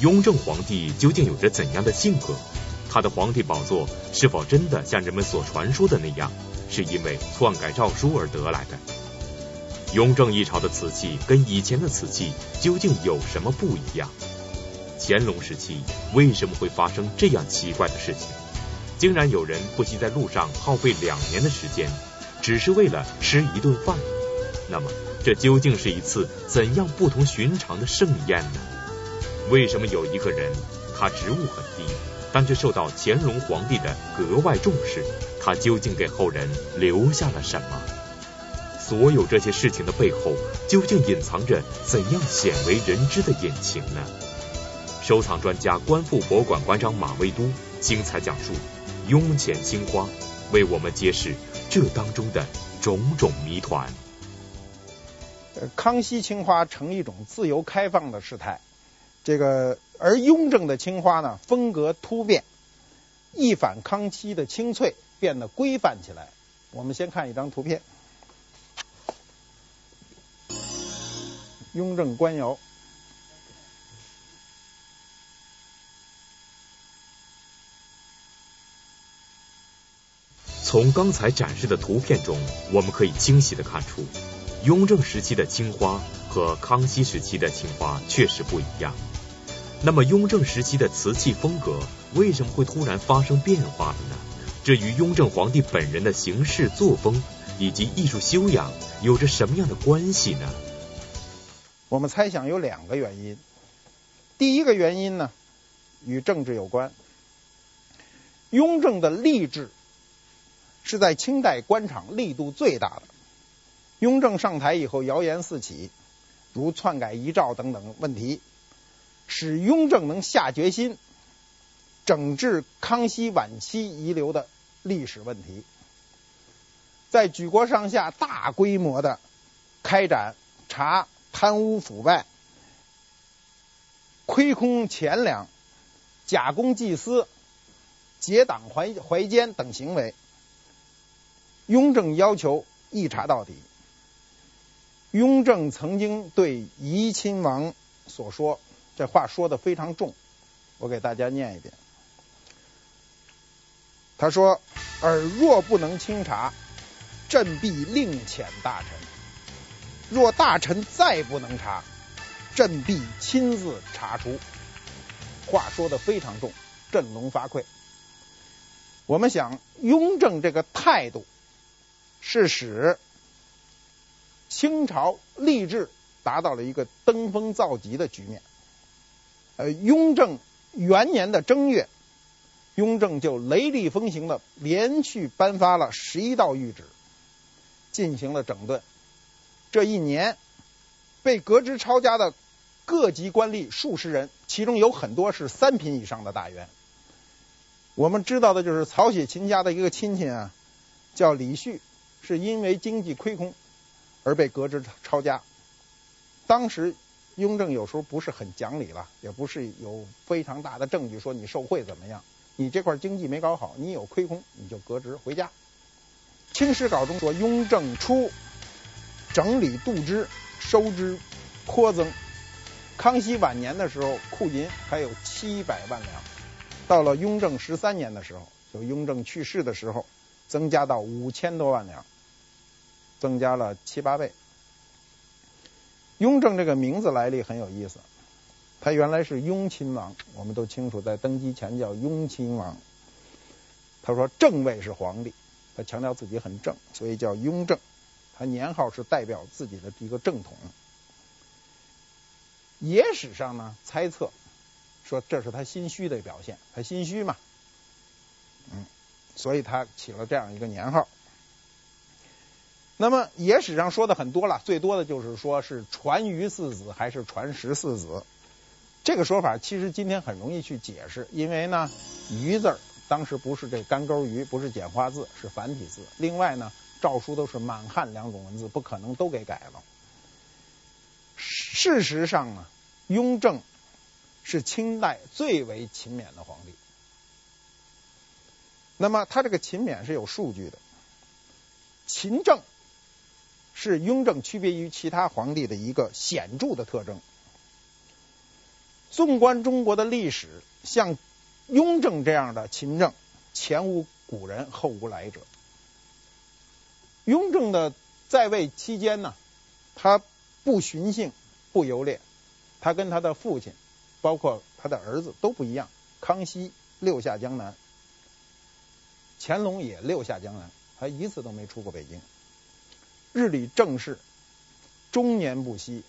雍正皇帝究竟有着怎样的性格？他的皇帝宝座是否真的像人们所传说的那样，是因为篡改诏书而得来的？雍正一朝的瓷器跟以前的瓷器究竟有什么不一样？乾隆时期为什么会发生这样奇怪的事情？竟然有人不惜在路上耗费两年的时间，只是为了吃一顿饭？那么，这究竟是一次怎样不同寻常的盛宴呢？为什么有一个人，他职务很低？但却受到乾隆皇帝的格外重视，他究竟给后人留下了什么？所有这些事情的背后，究竟隐藏着怎样鲜为人知的隐情呢？收藏专家、观复博物馆馆长马未都精彩讲述《雍乾青花》，为我们揭示这当中的种种谜团。康熙青花呈一种自由开放的事态，这个。而雍正的青花呢，风格突变，一反康熙的清脆，变得规范起来。我们先看一张图片，雍正官窑。从刚才展示的图片中，我们可以清晰地看出，雍正时期的青花和康熙时期的青花确实不一样。那么，雍正时期的瓷器风格为什么会突然发生变化了呢？这与雍正皇帝本人的行事作风以及艺术修养有着什么样的关系呢？我们猜想有两个原因。第一个原因呢，与政治有关。雍正的吏治是在清代官场力度最大的。雍正上台以后，谣言四起，如篡改遗诏等等问题。使雍正能下决心整治康熙晚期遗留的历史问题，在举国上下大规模的开展查贪污腐败、亏空钱粮、假公济私、结党怀怀奸等行为，雍正要求一查到底。雍正曾经对怡亲王所说。这话说的非常重，我给大家念一遍。他说：“尔若不能清查，朕必另遣大臣；若大臣再不能查，朕必亲自查出。”话说的非常重，振聋发聩。我们想，雍正这个态度是使清朝吏治达到了一个登峰造极的局面。呃，雍正元年的正月，雍正就雷厉风行的连续颁发了十一道谕旨，进行了整顿。这一年，被革职抄家的各级官吏数十人，其中有很多是三品以上的大员。我们知道的就是曹雪芹家的一个亲戚啊，叫李旭，是因为经济亏空而被革职抄家。当时。雍正有时候不是很讲理了，也不是有非常大的证据说你受贿怎么样，你这块经济没搞好，你有亏空，你就革职回家。《清史稿》中说，雍正初整理度支，收支颇增。康熙晚年的时候，库银还有七百万两，到了雍正十三年的时候，就雍正去世的时候，增加到五千多万两，增加了七八倍。雍正这个名字来历很有意思，他原来是雍亲王，我们都清楚，在登基前叫雍亲王。他说正位是皇帝，他强调自己很正，所以叫雍正。他年号是代表自己的一个正统。野史上呢猜测说这是他心虚的表现，他心虚嘛，嗯，所以他起了这样一个年号。那么野史上说的很多了，最多的就是说是传余四子还是传十四子，这个说法其实今天很容易去解释，因为呢“余”字当时不是这干钩鱼，不是简化字，是繁体字。另外呢，诏书都是满汉两种文字，不可能都给改了。事实上呢，雍正是清代最为勤勉的皇帝。那么他这个勤勉是有数据的，勤政。是雍正区别于其他皇帝的一个显著的特征。纵观中国的历史，像雍正这样的勤政，前无古人，后无来者。雍正的在位期间呢，他不徇幸，不游猎，他跟他的父亲，包括他的儿子都不一样。康熙六下江南，乾隆也六下江南，他一次都没出过北京。日理政事，终年不息。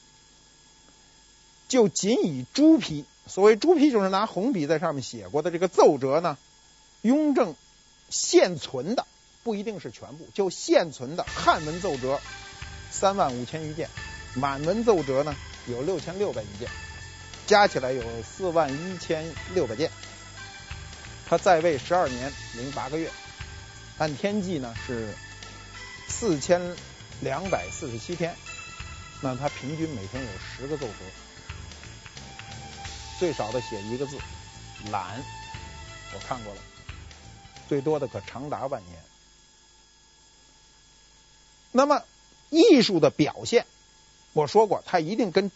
就仅以朱批，所谓朱批就是拿红笔在上面写过的这个奏折呢，雍正现存的不一定是全部，就现存的汉文奏折三万五千余件，满文奏折呢有六千六百余件，加起来有四万一千六百件。他在位十二年零八个月，按天计呢是四千两百四十七天，那他平均每天有十个奏折。最少的写一个字，懒，我看过了，最多的可长达万年。那么艺术的表现，我说过，它一定跟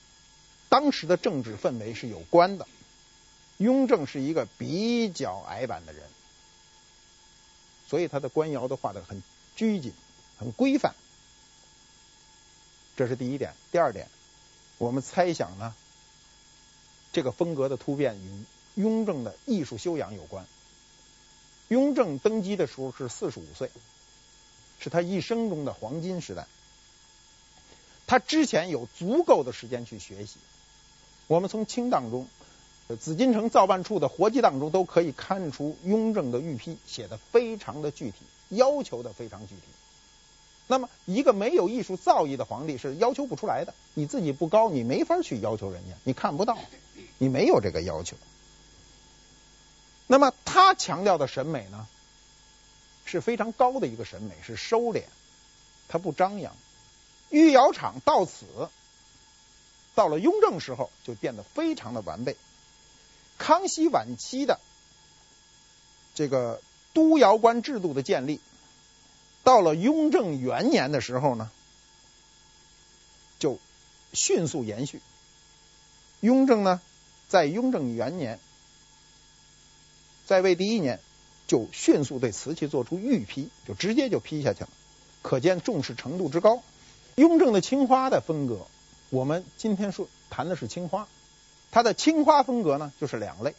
当时的政治氛围是有关的。雍正是一个比较矮板的人，所以他的官窑都画的很拘谨、很规范，这是第一点。第二点，我们猜想呢。这个风格的突变与雍正的艺术修养有关。雍正登基的时候是四十五岁，是他一生中的黄金时代。他之前有足够的时间去学习。我们从清档中，紫禁城造办处的活计当中都可以看出雍正的御批写的非常的具体，要求的非常具体。那么，一个没有艺术造诣的皇帝是要求不出来的。你自己不高，你没法去要求人家，你看不到。你没有这个要求，那么他强调的审美呢，是非常高的一个审美，是收敛，他不张扬。御窑厂到此，到了雍正时候就变得非常的完备。康熙晚期的这个督窑官制度的建立，到了雍正元年的时候呢，就迅速延续。雍正呢，在雍正元年，在位第一年，就迅速对瓷器做出御批，就直接就批下去了，可见重视程度之高。雍正的青花的风格，我们今天说谈的是青花，它的青花风格呢，就是两类。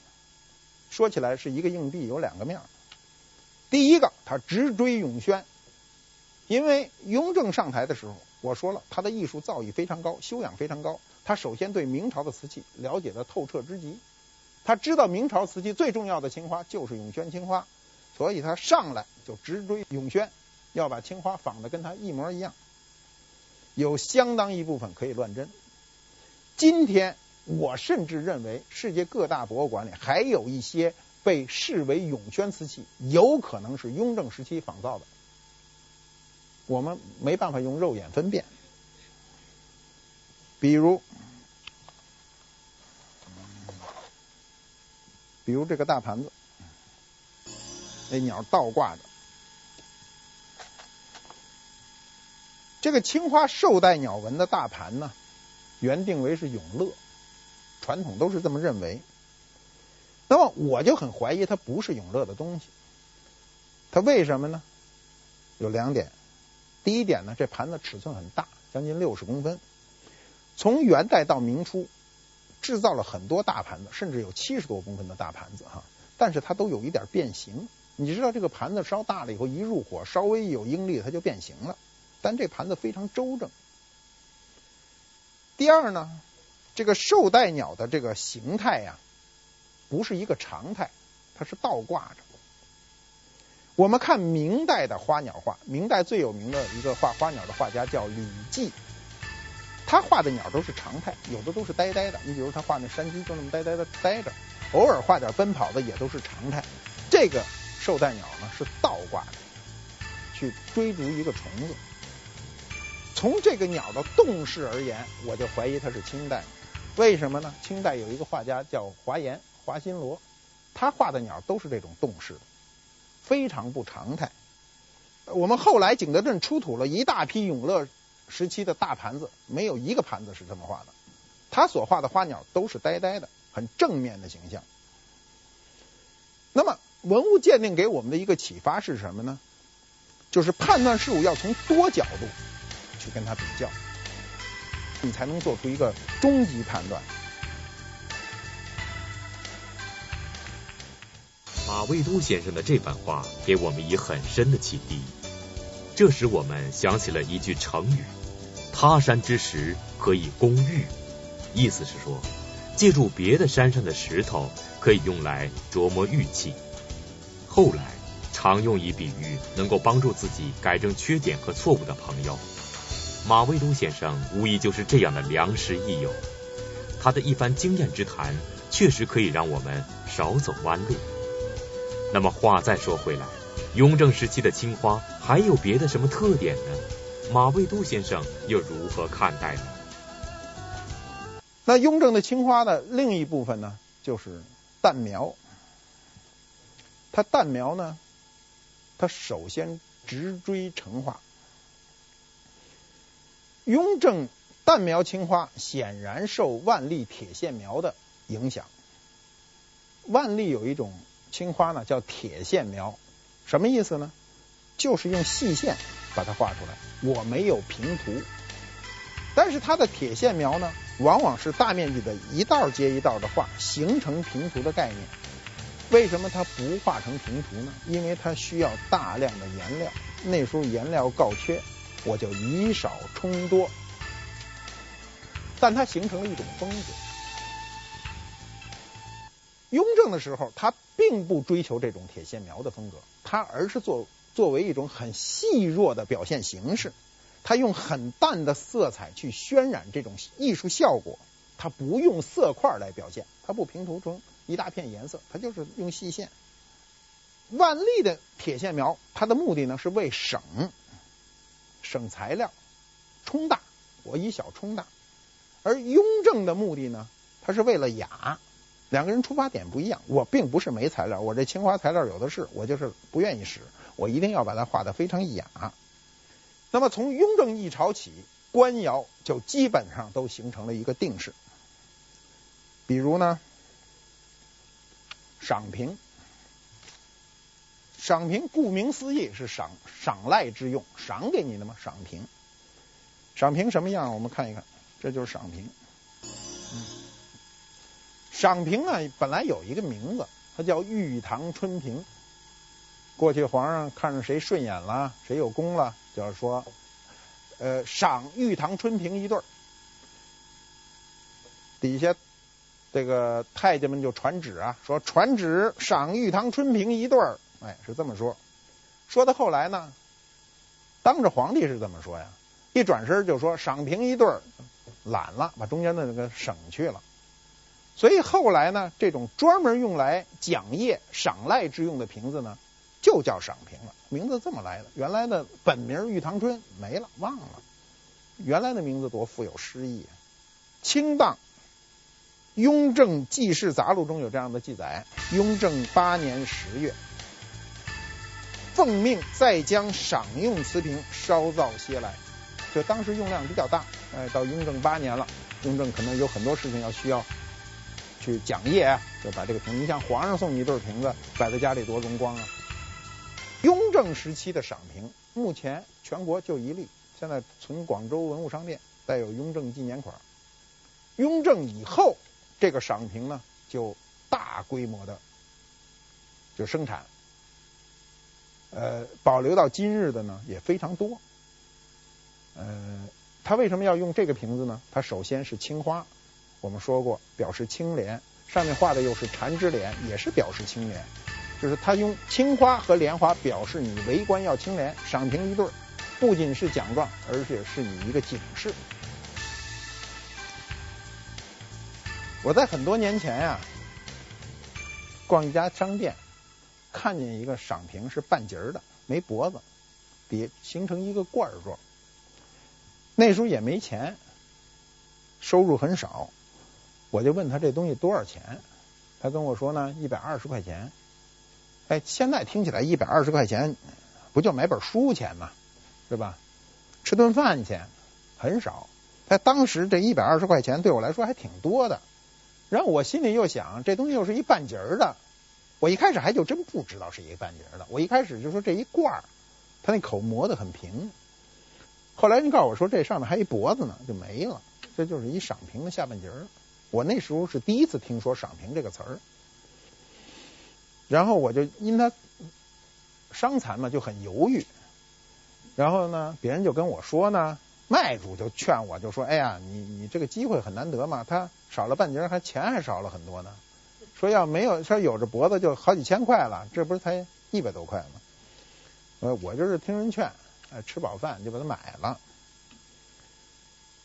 说起来是一个硬币有两个面。第一个，他直追永宣，因为雍正上台的时候，我说了，他的艺术造诣非常高，修养非常高。他首先对明朝的瓷器了解的透彻之极，他知道明朝瓷器最重要的青花就是永宣青花，所以他上来就直追永宣，要把青花仿的跟他一模一样，有相当一部分可以乱真。今天我甚至认为，世界各大博物馆里还有一些被视为永宣瓷器，有可能是雍正时期仿造的，我们没办法用肉眼分辨。比如，比如这个大盘子，那鸟倒挂着。这个青花綬带鸟纹的大盘呢，原定为是永乐，传统都是这么认为。那么我就很怀疑它不是永乐的东西。它为什么呢？有两点。第一点呢，这盘子尺寸很大，将近六十公分。从元代到明初，制造了很多大盘子，甚至有七十多公分的大盘子哈，但是它都有一点变形。你知道这个盘子烧大了以后，一入火，稍微一有应力，它就变形了。但这盘子非常周正。第二呢，这个綬带鸟的这个形态呀，不是一个常态，它是倒挂着。我们看明代的花鸟画，明代最有名的一个画花鸟的画家叫李济。他画的鸟都是常态，有的都是呆呆的。你比如他画那山鸡，就那么呆呆的呆着，偶尔画点奔跑的也都是常态。这个綬带鸟呢是倒挂的，去追逐一个虫子。从这个鸟的动势而言，我就怀疑它是清代。为什么呢？清代有一个画家叫华严，华新罗，他画的鸟都是这种动势的，非常不常态。我们后来景德镇出土了一大批永乐。时期的大盘子没有一个盘子是这么画的，他所画的花鸟都是呆呆的，很正面的形象。那么文物鉴定给我们的一个启发是什么呢？就是判断事物要从多角度去跟它比较，你才能做出一个终极判断。马未都先生的这番话给我们以很深的启迪，这使我们想起了一句成语：“他山之石可以攻玉”，意思是说，借助别的山上的石头可以用来琢磨玉器。后来常用以比喻能够帮助自己改正缺点和错误的朋友。马未都先生无疑就是这样的良师益友，他的一番经验之谈，确实可以让我们少走弯路。那么话再说回来，雍正时期的青花还有别的什么特点呢？马未都先生又如何看待呢？那雍正的青花的另一部分呢，就是淡描。它淡描呢，它首先直追成化。雍正淡描青花显然受万历铁线描的影响。万历有一种。青花呢叫铁线描，什么意思呢？就是用细线把它画出来。我没有平涂，但是它的铁线描呢，往往是大面积的一道接一道的画，形成平涂的概念。为什么它不画成平涂呢？因为它需要大量的颜料，那时候颜料告缺，我就以少充多。但它形成了一种风格。雍正的时候，他并不追求这种铁线描的风格，他而是作作为一种很细弱的表现形式，他用很淡的色彩去渲染这种艺术效果，他不用色块来表现，他不平涂成一大片颜色，他就是用细线。万历的铁线描，它的目的呢是为省省材料，充大，我以小充大；而雍正的目的呢，它是为了雅。两个人出发点不一样，我并不是没材料，我这青花材料有的是，我就是不愿意使，我一定要把它画得非常雅。那么从雍正一朝起，官窑就基本上都形成了一个定式。比如呢，赏瓶，赏瓶顾名思义是赏赏赖之用，赏给你的嘛，赏瓶。赏瓶什么样？我们看一看，这就是赏瓶。赏屏呢，本来有一个名字，它叫玉堂春瓶。过去皇上看着谁顺眼了，谁有功了，就是说，呃，赏玉堂春瓶一对儿。底下这个太监们就传旨啊，说传旨赏玉堂春瓶一对儿。哎，是这么说。说到后来呢，当着皇帝是这么说呀，一转身就说赏瓶一对儿，懒了，把中间的那个省去了。所以后来呢，这种专门用来讲业赏赖之用的瓶子呢，就叫赏瓶了，名字这么来的。原来的本名玉堂春没了，忘了。原来的名字多富有诗意啊！清当《雍正纪事杂录》中有这样的记载：雍正八年十月，奉命再将赏用瓷瓶烧造些来。就当时用量比较大，哎，到雍正八年了，雍正可能有很多事情要需要。去讲业，就把这个瓶子，你像皇上送你一对瓶子，摆在家里多荣光啊！雍正时期的赏瓶，目前全国就一例，现在存广州文物商店，带有雍正纪年款。雍正以后，这个赏瓶呢，就大规模的就生产，呃，保留到今日的呢也非常多。呃，他为什么要用这个瓶子呢？它首先是青花。我们说过，表示清廉，上面画的又是缠枝莲，也是表示清廉。就是他用青花和莲花表示你为官要清廉，赏评一对，不仅是奖状，而且是你一个警示。我在很多年前呀、逛一家商店，看见一个赏瓶是半截儿的，没脖子，底形成一个罐儿状。那时候也没钱，收入很少。我就问他这东西多少钱，他跟我说呢，一百二十块钱。哎，现在听起来一百二十块钱不就买本书钱吗？是吧？吃顿饭钱很少。在当时这一百二十块钱对我来说还挺多的。然后我心里又想，这东西又是一半截儿的，我一开始还就真不知道是一个半截儿的，我一开始就说这一罐儿，它那口磨得很平。后来人告诉我说这上面还一脖子呢，就没了，这就是一赏瓶的下半截儿。我那时候是第一次听说赏平这个词儿，然后我就因他伤残嘛，就很犹豫。然后呢，别人就跟我说呢，卖主就劝我，就说：“哎呀，你你这个机会很难得嘛，他少了半截，还钱还少了很多呢。说要没有，说有着脖子就好几千块了，这不是才一百多块吗？”呃，我就是听人劝，吃饱饭就把它买了。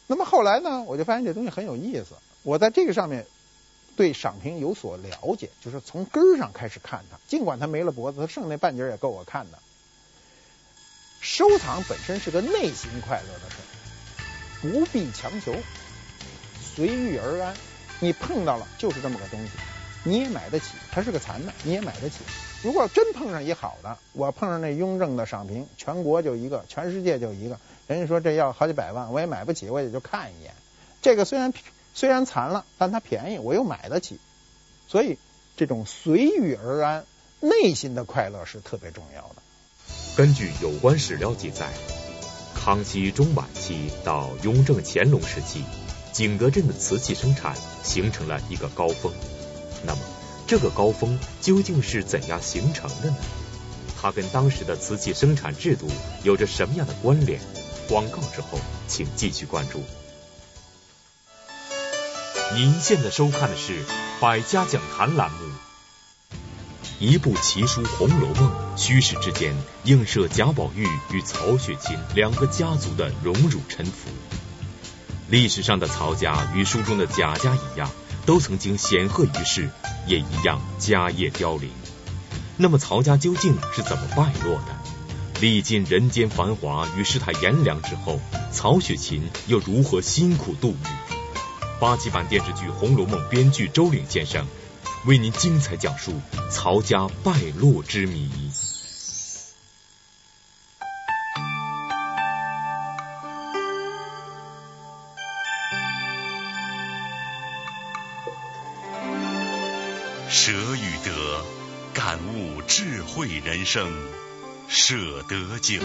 那么后来呢，我就发现这东西很有意思。我在这个上面对赏评有所了解，就是从根儿上开始看它，尽管它没了脖子，它剩那半截也够我看的。收藏本身是个内心快乐的事儿，不必强求，随遇而安。你碰到了就是这么个东西，你也买得起。它是个残的，你也买得起。如果真碰上一好的，我碰上那雍正的赏评，全国就一个，全世界就一个，人家说这要好几百万，我也买不起，我也就看一眼。这个虽然虽然残了，但它便宜，我又买得起。所以这种随遇而安，内心的快乐是特别重要的。根据有关史料记载，康熙中晚期到雍正、乾隆时期，景德镇的瓷器生产形成了一个高峰。那么，这个高峰究竟是怎样形成的呢？它跟当时的瓷器生产制度有着什么样的关联？广告之后，请继续关注。您现在收看的是《百家讲坛》栏目。一部奇书《红楼梦》，虚实之间映射贾宝玉与曹雪芹两个家族的荣辱沉浮。历史上的曹家与书中的贾家一样，都曾经显赫于世，也一样家业凋零。那么曹家究竟是怎么败落的？历尽人间繁华与世态炎凉之后，曹雪芹又如何辛苦度日？八七版电视剧《红楼梦》编剧周岭先生。为您精彩讲述曹家败落之谜。舍与得，感悟智慧人生，舍得酒。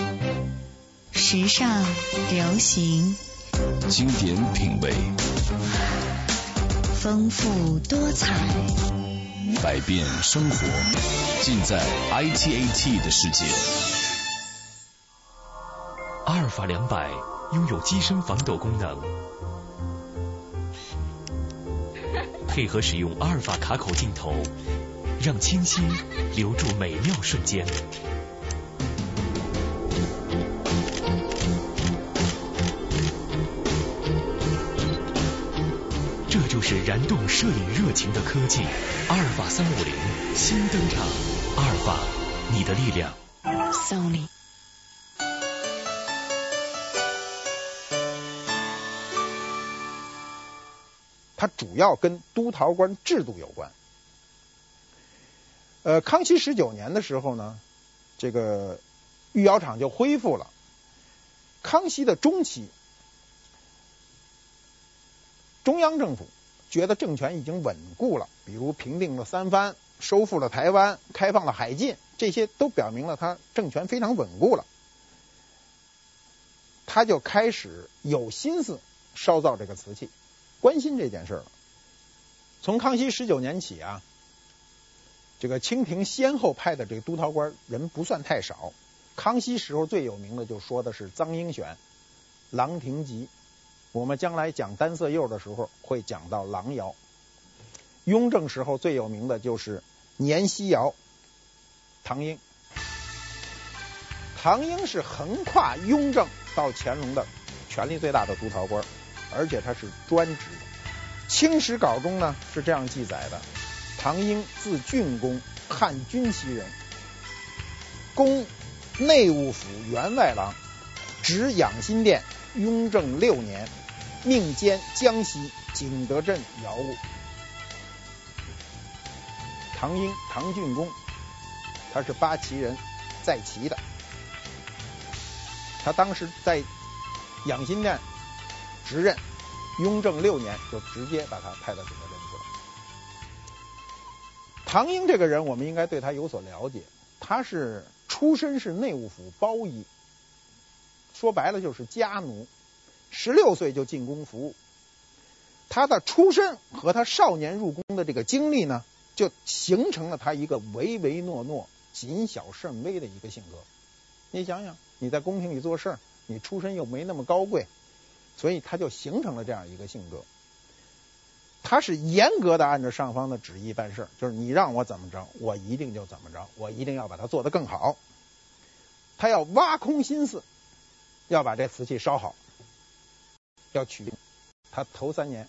时尚流行，经典品味，丰富多彩。百变生活，尽在 ITAT 的世界。阿尔法两百拥有机身防抖功能，配合使用阿尔法卡口镜头，让清晰留住美妙瞬间。是燃动摄影热情的科技，阿尔法三五零新登场，阿尔法，你的力量。Sony。它主要跟督陶官制度有关。呃，康熙十九年的时候呢，这个御窑厂就恢复了。康熙的中期，中央政府。觉得政权已经稳固了，比如平定了三藩，收复了台湾，开放了海禁，这些都表明了他政权非常稳固了。他就开始有心思烧造这个瓷器，关心这件事了。从康熙十九年起啊，这个清廷先后派的这个督陶官人不算太少。康熙时候最有名的就说的是臧英选、郎廷吉。我们将来讲单色釉的时候会讲到郎窑。雍正时候最有名的就是年西窑，唐英。唐英是横跨雍正到乾隆的权力最大的督陶官，而且他是专职的。《清史稿》中呢是这样记载的：唐英字俊公，汉军旗人，公内务府员外郎，职养心殿。雍正六年，命兼江西景德镇窑务。唐英，唐俊公，他是八旗人，在旗的。他当时在养心殿执任，雍正六年就直接把他派到景德镇去了。唐英这个人，我们应该对他有所了解。他是出身是内务府包衣，说白了就是家奴。十六岁就进宫服务，他的出身和他少年入宫的这个经历呢，就形成了他一个唯唯诺诺、谨小慎微的一个性格。你想想，你在宫廷里做事，你出身又没那么高贵，所以他就形成了这样一个性格。他是严格的按照上方的旨意办事，就是你让我怎么着，我一定就怎么着，我一定要把它做得更好。他要挖空心思，要把这瓷器烧好。要取，他头三年，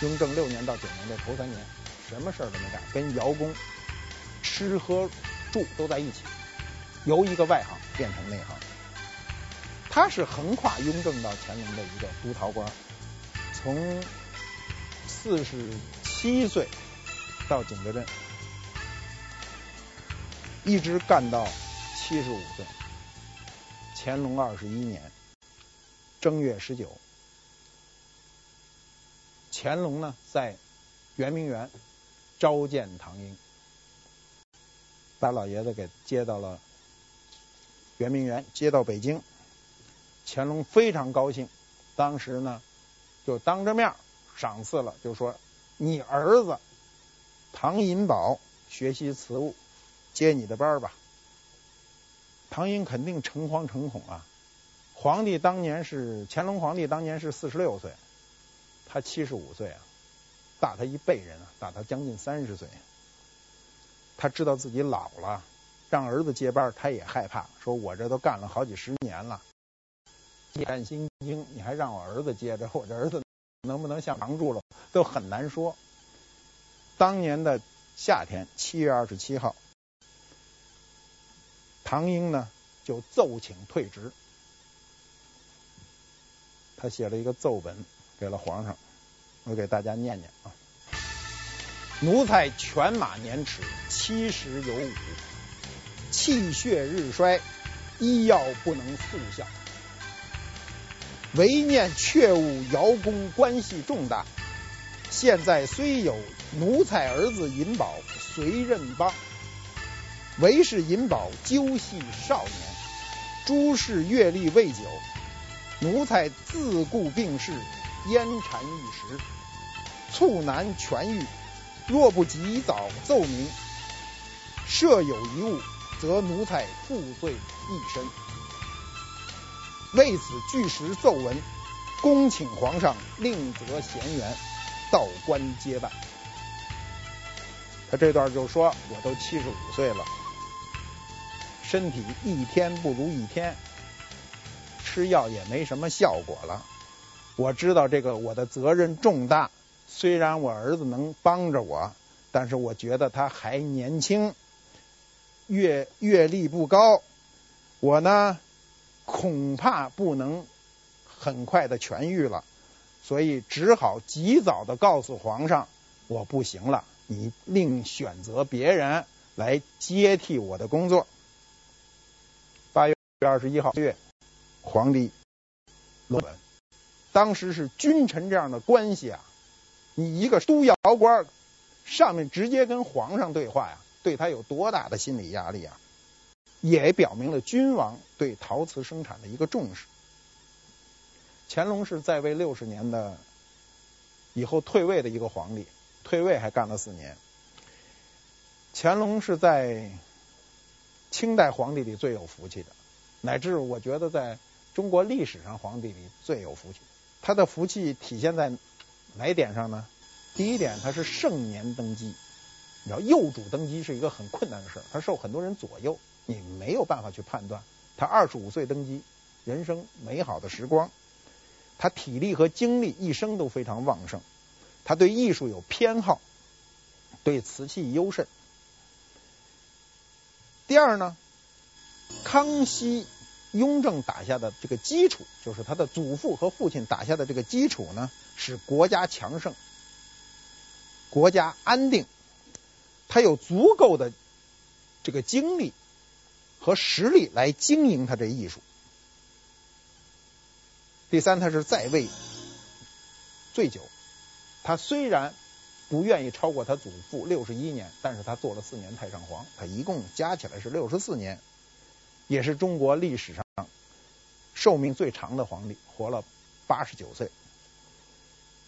雍正六年到九年这头三年，什么事儿都没干，跟窑工吃喝住都在一起，由一个外行变成内行。他是横跨雍正到乾隆的一个督陶官，从四十七岁到景德镇，一直干到七十五岁，乾隆二十一年正月十九。乾隆呢，在圆明园召见唐英，把老爷子给接到了圆明园，接到北京。乾隆非常高兴，当时呢，就当着面赏赐了，就说：“你儿子唐寅宝学习瓷物，接你的班吧。”唐英肯定诚惶诚恐啊！皇帝当年是乾隆皇帝，当年是四十六岁。他七十五岁啊，大他一辈人啊，大他将近三十岁。他知道自己老了，让儿子接班，他也害怕，说我这都干了好几十年了，战心惊，你还让我儿子接着，我这儿子能不能像扛住了，都很难说。当年的夏天，七月二十七号，唐英呢就奏请退职，他写了一个奏本。给了皇上，我给大家念念啊。奴才犬马年齿，七十有五，气血日衰，医药不能速效。唯念确务姚公关系重大，现在虽有奴才儿子寅宝随任帮，唯是寅宝究系少年，诸事阅历未久，奴才自顾病逝。烟缠一时，猝难痊愈。若不及早奏明，设有遗误，则奴才负罪一身。为此据实奏闻，恭请皇上另择贤员，到官接办。他这段就说：“我都七十五岁了，身体一天不如一天，吃药也没什么效果了。”我知道这个我的责任重大，虽然我儿子能帮着我，但是我觉得他还年轻，阅阅历不高，我呢恐怕不能很快的痊愈了，所以只好及早的告诉皇上我不行了，你另选择别人来接替我的工作。八月二十一号月，皇帝落文。当时是君臣这样的关系啊，你一个督窑官，上面直接跟皇上对话呀，对他有多大的心理压力啊？也表明了君王对陶瓷生产的一个重视。乾隆是在位六十年的以后退位的一个皇帝，退位还干了四年。乾隆是在清代皇帝里最有福气的，乃至我觉得在中国历史上皇帝里最有福气。他的福气体现在哪点上呢？第一点，他是盛年登基。你知道，幼主登基是一个很困难的事，他受很多人左右，你没有办法去判断。他二十五岁登基，人生美好的时光，他体力和精力一生都非常旺盛。他对艺术有偏好，对瓷器优甚。第二呢，康熙。雍正打下的这个基础，就是他的祖父和父亲打下的这个基础呢，使国家强盛，国家安定，他有足够的这个精力和实力来经营他这艺术。第三，他是在位最久，他虽然不愿意超过他祖父六十一年，但是他做了四年太上皇，他一共加起来是六十四年，也是中国历史上寿命最长的皇帝，活了八十九岁。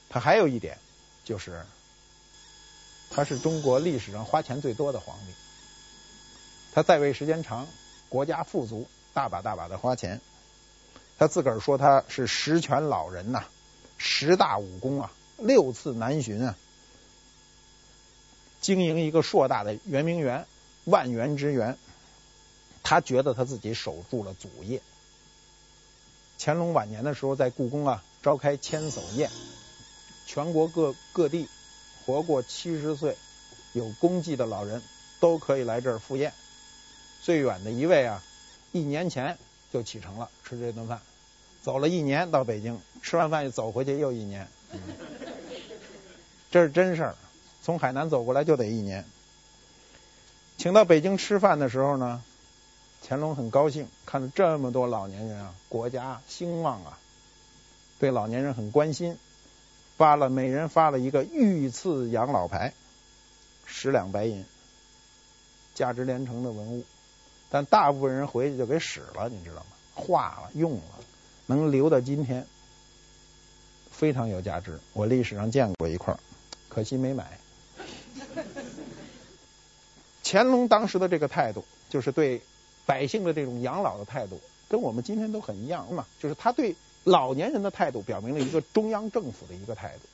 他还有一点就是，他是中国历史上花钱最多的皇帝。他在位时间长，国家富足，大把大把的花钱。他自个儿说他是十全老人呐、十大武功啊，六次南巡啊。经营一个硕大的圆明园，万园之园，他觉得他自己守住了祖业。乾隆晚年的时候，在故宫啊召开千叟宴，全国各各地活过七十岁有功绩的老人都可以来这儿赴宴。最远的一位啊，一年前就启程了，吃这顿饭，走了一年到北京，吃完饭又走回去又一年，这是真事儿。从海南走过来就得一年，请到北京吃饭的时候呢，乾隆很高兴，看着这么多老年人啊，国家兴旺啊，对老年人很关心，发了每人发了一个御赐养老牌，十两白银，价值连城的文物，但大部分人回去就给使了，你知道吗？化了，用了，能留到今天，非常有价值。我历史上见过一块，可惜没买。乾隆当时的这个态度，就是对百姓的这种养老的态度，跟我们今天都很一样嘛。就是他对老年人的态度，表明了一个中央政府的一个态度。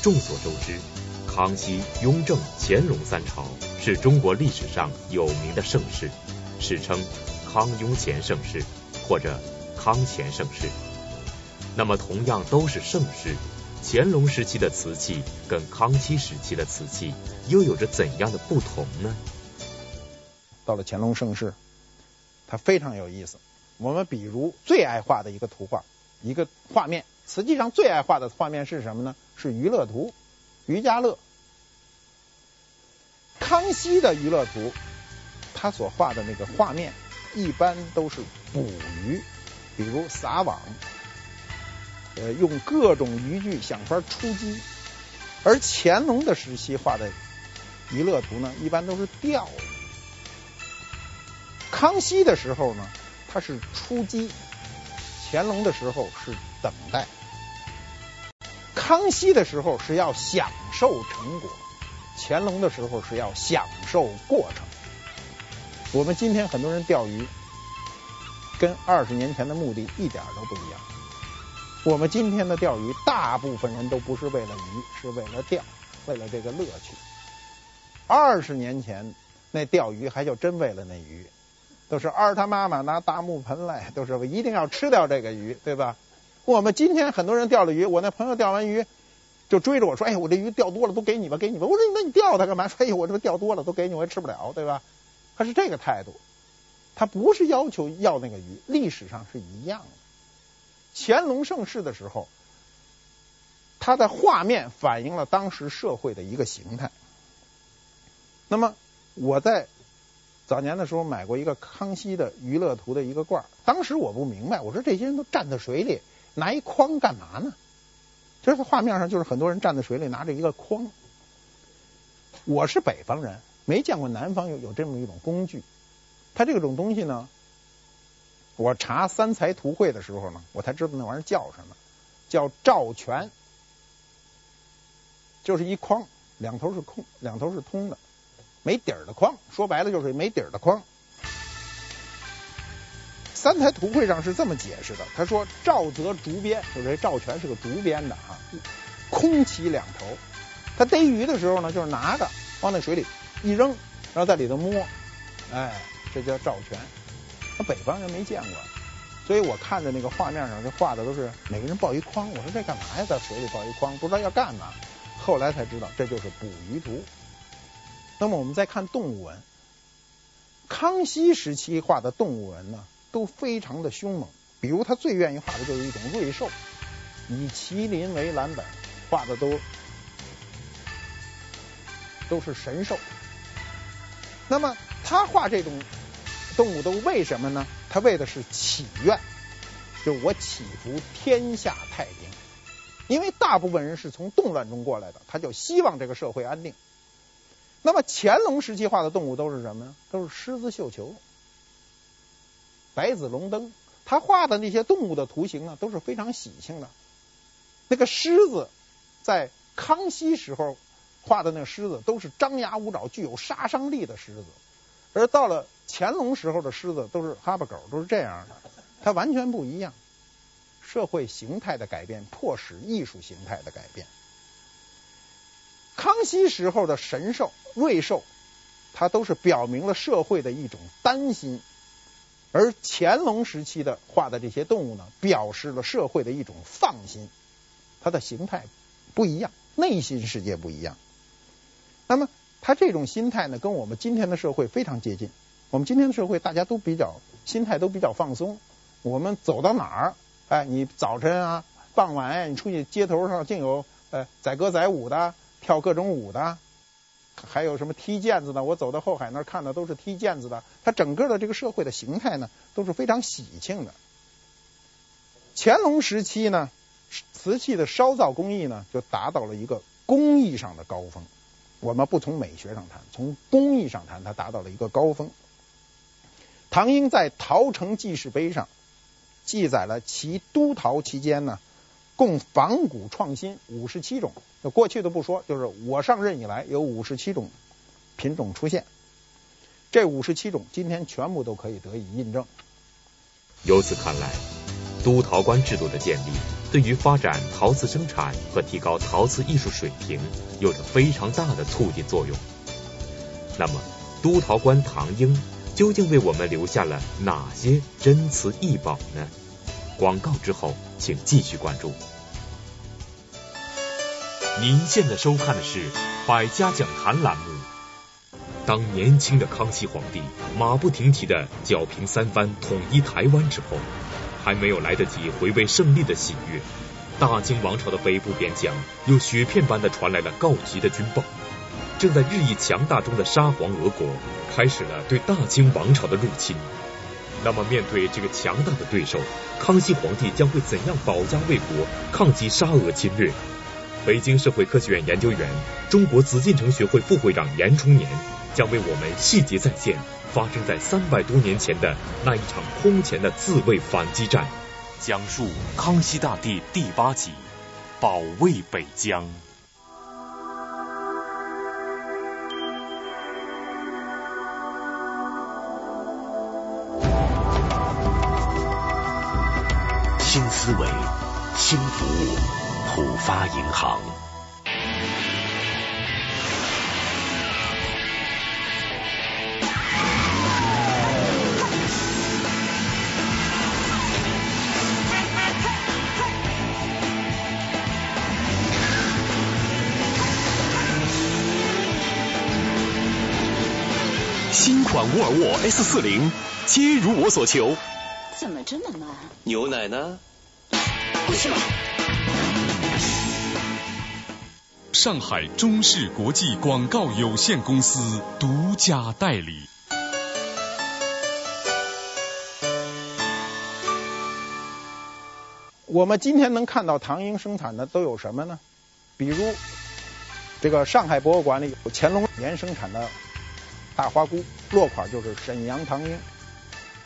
众所周知，康熙、雍正、乾隆三朝是中国历史上有名的盛世，史称康雍乾盛世或者康乾盛世。那么，同样都是盛世。乾隆时期的瓷器跟康熙时期的瓷器又有着怎样的不同呢？到了乾隆盛世，它非常有意思。我们比如最爱画的一个图画，一个画面，实际上最爱画的画面是什么呢？是娱乐图，渔家乐。康熙的娱乐图，他所画的那个画面一般都是捕鱼，比如撒网。呃，用各种渔具想法出击，而乾隆的时期画的娱乐图呢，一般都是钓鱼。康熙的时候呢，他是出击；乾隆的时候是等待。康熙的时候是要享受成果，乾隆的时候是要享受过程。我们今天很多人钓鱼，跟二十年前的目的一点都不一样。我们今天的钓鱼，大部分人都不是为了鱼，是为了钓，为了这个乐趣。二十年前那钓鱼还就真为了那鱼，都是儿他妈妈拿大木盆来，都是一定要吃掉这个鱼，对吧？我们今天很多人钓了鱼，我那朋友钓完鱼就追着我说：“哎，我这鱼钓多了，都给你吧，给你吧。”我说：“那你钓它干嘛？”说：“哎，我这钓多了都给你，我也吃不了，对吧？”他是这个态度，他不是要求要那个鱼，历史上是一样的。乾隆盛世的时候，他的画面反映了当时社会的一个形态。那么我在早年的时候买过一个康熙的娱乐图的一个罐儿，当时我不明白，我说这些人都站在水里拿一筐干嘛呢？就是画面上就是很多人站在水里拿着一个筐。我是北方人，没见过南方有有这么一种工具。它这种东西呢？我查三才图会的时候呢，我才知道那玩意儿叫什么，叫照泉，就是一筐，两头是空，两头是通的，没底儿的筐，说白了就是没底儿的筐。三才图会上是这么解释的，他说赵则竹编，就是这赵全是个竹编的啊，空其两头。他逮鱼的时候呢，就是拿着往那水里一扔，然后在里头摸，哎，这叫赵全。那北方人没见过，所以我看着那个画面上，这画的都是每个人抱一筐。我说这干嘛呀？在水里抱一筐，不知道要干嘛。后来才知道这就是捕鱼图。那么我们再看动物纹，康熙时期画的动物纹呢，都非常的凶猛。比如他最愿意画的就是一种瑞兽，以麒麟为蓝本，画的都都是神兽。那么他画这种。动物都为什么呢？他为的是祈愿，就我祈福天下太平。因为大部分人是从动乱中过来的，他就希望这个社会安定。那么乾隆时期画的动物都是什么呢？都是狮子、绣球、白子龙灯。他画的那些动物的图形呢，都是非常喜庆的。那个狮子，在康熙时候画的那个狮子，都是张牙舞爪、具有杀伤力的狮子；而到了乾隆时候的狮子，都是哈巴狗，都是这样的。它完全不一样。社会形态的改变，迫使艺术形态的改变。康熙时候的神兽、瑞兽，它都是表明了社会的一种担心；而乾隆时期的画的这些动物呢，表示了社会的一种放心。它的形态不一样，内心世界不一样。那么，它这种心态呢，跟我们今天的社会非常接近。我们今天的社会，大家都比较心态都比较放松。我们走到哪儿？哎，你早晨啊，傍晚，你出去街头上竟有呃载歌载舞的，跳各种舞的，还有什么踢毽子的？我走到后海那儿看的都是踢毽子的。它整个的这个社会的形态呢，都是非常喜庆的。乾隆时期呢，瓷器的烧造工艺呢，就达到了一个工艺上的高峰。我们不从美学上谈，从工艺上谈，它达到了一个高峰。唐英在《陶成记事碑》上。记载了其督陶期间呢，共仿古创新五十七种。就过去的不说，就是我上任以来有五十七种品种出现。这五十七种今天全部都可以得以印证。由此看来，督陶官制度的建立，对于发展陶瓷生产和提高陶瓷艺术水平有着非常大的促进作用。那么，督陶官唐英。究竟为我们留下了哪些珍瓷异宝呢？广告之后，请继续关注。您现在收看的是《百家讲坛》栏目。当年轻的康熙皇帝马不停蹄的搅平三藩，统一台湾之后，还没有来得及回味胜利的喜悦，大清王朝的北部边疆又雪片般的传来了告急的军报。正在日益强大中的沙皇俄国开始了对大清王朝的入侵。那么，面对这个强大的对手，康熙皇帝将会怎样保家卫国，抗击沙俄侵略？北京社会科学院研究员、中国紫禁城学会副会长严崇年将为我们细节再现发生在三百多年前的那一场空前的自卫反击战，讲述康熙大帝第八集：保卫北疆。新思维，新服务，浦发银行。新款沃尔沃 S 四零，皆如我所求。怎么这么慢？牛奶呢？不是吗？上海中视国际广告有限公司独家代理。我们今天能看到唐英生产的都有什么呢？比如这个上海博物馆里有乾隆年生产的大花菇，落款就是沈阳唐英。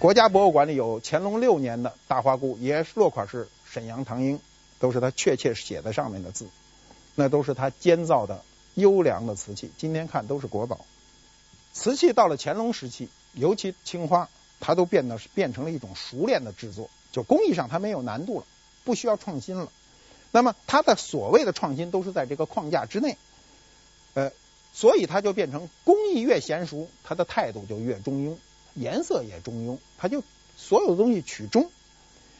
国家博物馆里有乾隆六年的大花菇，也落款是沈阳唐英，都是他确切写在上面的字，那都是他监造的优良的瓷器，今天看都是国宝。瓷器到了乾隆时期，尤其青花，它都变得变成了一种熟练的制作，就工艺上它没有难度了，不需要创新了。那么它的所谓的创新都是在这个框架之内，呃，所以它就变成工艺越娴熟，它的态度就越中庸。颜色也中庸，它就所有的东西取中。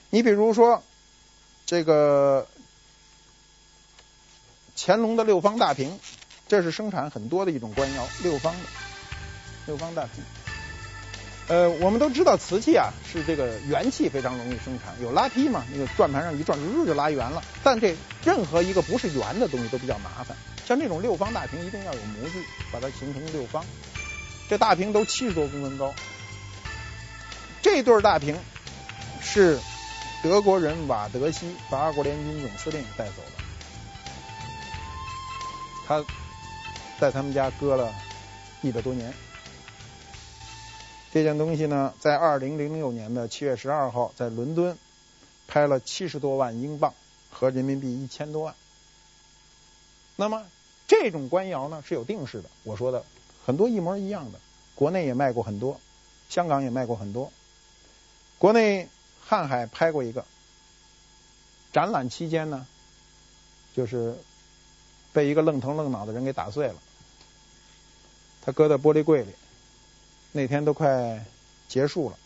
你比如说这个乾隆的六方大瓶，这是生产很多的一种官窑，六方的六方大瓶。呃，我们都知道瓷器啊是这个圆器非常容易生产，有拉坯嘛，那个转盘上一转，日就拉圆了。但这任何一个不是圆的东西都比较麻烦，像这种六方大瓶一定要有模具，把它形成六方。这大瓶都七十多公分高。这对大瓶是德国人瓦德西，八国联军总司令带走的。他在他们家搁了一百多年。这件东西呢，在二零零六年的七月十二号，在伦敦拍了七十多万英镑，合人民币一千多万。那么这种官窑呢是有定式的，我说的很多一模一样的，国内也卖过很多，香港也卖过很多。国内瀚海拍过一个，展览期间呢，就是被一个愣头愣脑的人给打碎了，他搁在玻璃柜里。那天都快结束了，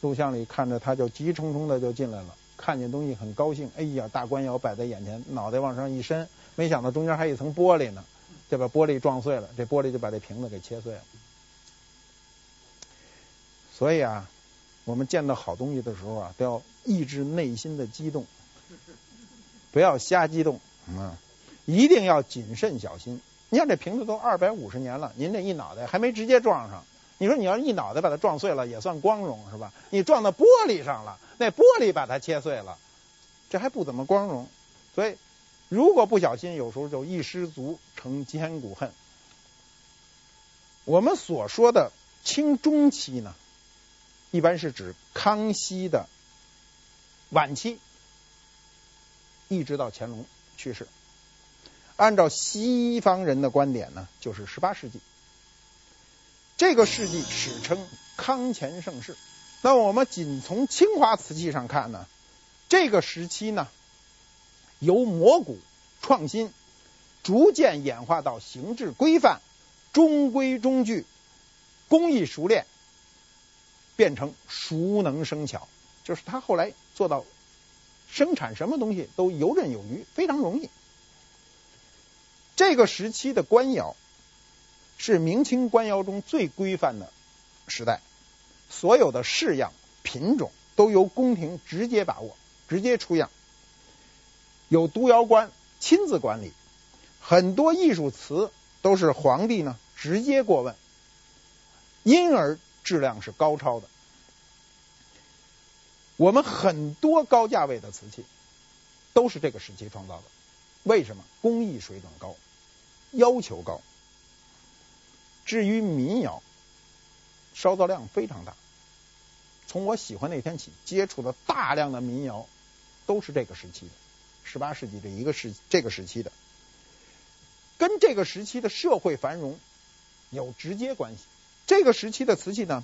录像里看着他就急冲冲的就进来了，看见东西很高兴，哎呀，大官窑摆在眼前，脑袋往上一伸，没想到中间还有一层玻璃呢，就把玻璃撞碎了，这玻璃就把这瓶子给切碎了。所以啊，我们见到好东西的时候啊，都要抑制内心的激动，不要瞎激动啊，一定要谨慎小心。你看这瓶子都二百五十年了，您这一脑袋还没直接撞上。你说你要一脑袋把它撞碎了也算光荣是吧？你撞到玻璃上了，那玻璃把它切碎了，这还不怎么光荣。所以如果不小心，有时候就一失足成千古恨。我们所说的清中期呢，一般是指康熙的晚期，一直到乾隆去世。按照西方人的观点呢，就是十八世纪。这个世纪史称康乾盛世。那我们仅从青花瓷器上看呢，这个时期呢，由磨古创新，逐渐演化到形制规范、中规中矩、工艺熟练，变成熟能生巧。就是他后来做到生产什么东西都游刃有余，非常容易。这个时期的官窑。是明清官窑中最规范的时代，所有的式样品种都由宫廷直接把握，直接出样，有督窑官亲自管理，很多艺术瓷都是皇帝呢直接过问，因而质量是高超的。我们很多高价位的瓷器都是这个时期创造的，为什么？工艺水准高，要求高。至于民窑，烧造量非常大。从我喜欢那天起，接触的大量的民窑都是这个时期的，十八世纪的一个时这个时期的，跟这个时期的社会繁荣有直接关系。这个时期的瓷器呢，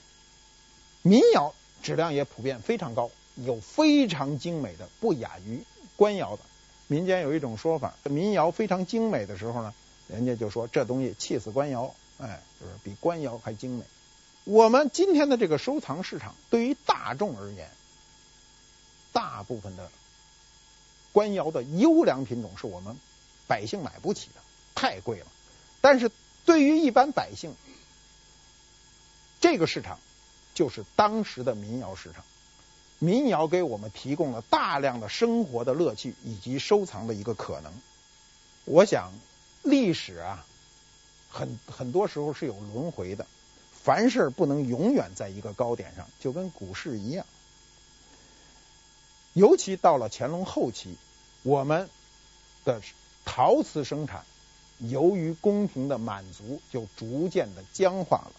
民窑质量也普遍非常高，有非常精美的，不亚于官窑的。民间有一种说法，民窑非常精美的时候呢，人家就说这东西气死官窑。哎，就是比官窑还精美。我们今天的这个收藏市场，对于大众而言，大部分的官窑的优良品种是我们百姓买不起的，太贵了。但是对于一般百姓，这个市场就是当时的民窑市场。民窑给我们提供了大量的生活的乐趣以及收藏的一个可能。我想历史啊。很很多时候是有轮回的，凡事不能永远在一个高点上，就跟股市一样。尤其到了乾隆后期，我们的陶瓷生产由于宫廷的满足，就逐渐的僵化了。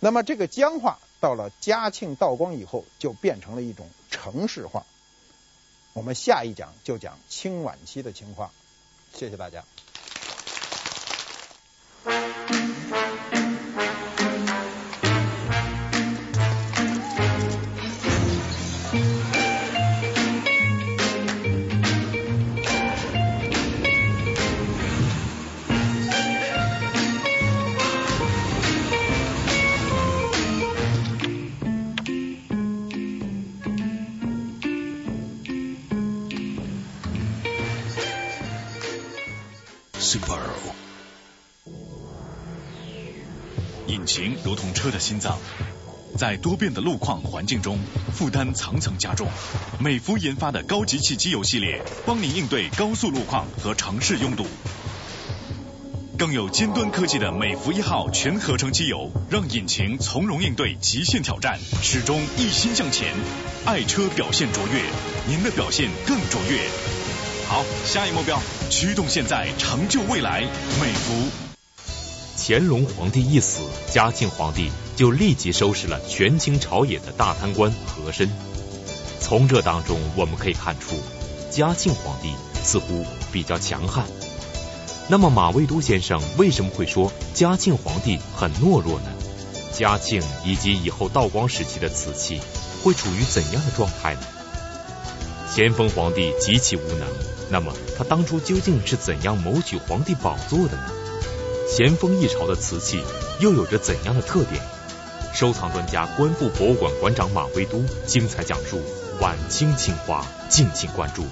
那么这个僵化到了嘉庆、道光以后，就变成了一种程式化。我们下一讲就讲清晚期的情况。谢谢大家。Super。引擎如同车的心脏，在多变的路况环境中，负担层层加重。美孚研发的高级气机油系列，帮您应对高速路况和城市拥堵。更有尖端科技的美孚一号全合成机油，让引擎从容应对极限挑战，始终一心向前。爱车表现卓越，您的表现更卓越。好，下一目标，驱动现在，成就未来，美孚。乾隆皇帝一死，嘉庆皇帝就立即收拾了权倾朝野的大贪官和珅。从这当中，我们可以看出，嘉庆皇帝似乎比较强悍。那么马未都先生为什么会说嘉庆皇帝很懦弱呢？嘉庆以及以后道光时期的瓷器会处于怎样的状态呢？咸丰皇帝极其无能，那么他当初究竟是怎样谋取皇帝宝座的呢？咸丰一朝的瓷器又有着怎样的特点？收藏专家、官复博物馆馆长马未都精彩讲述，晚清青花，敬请关注。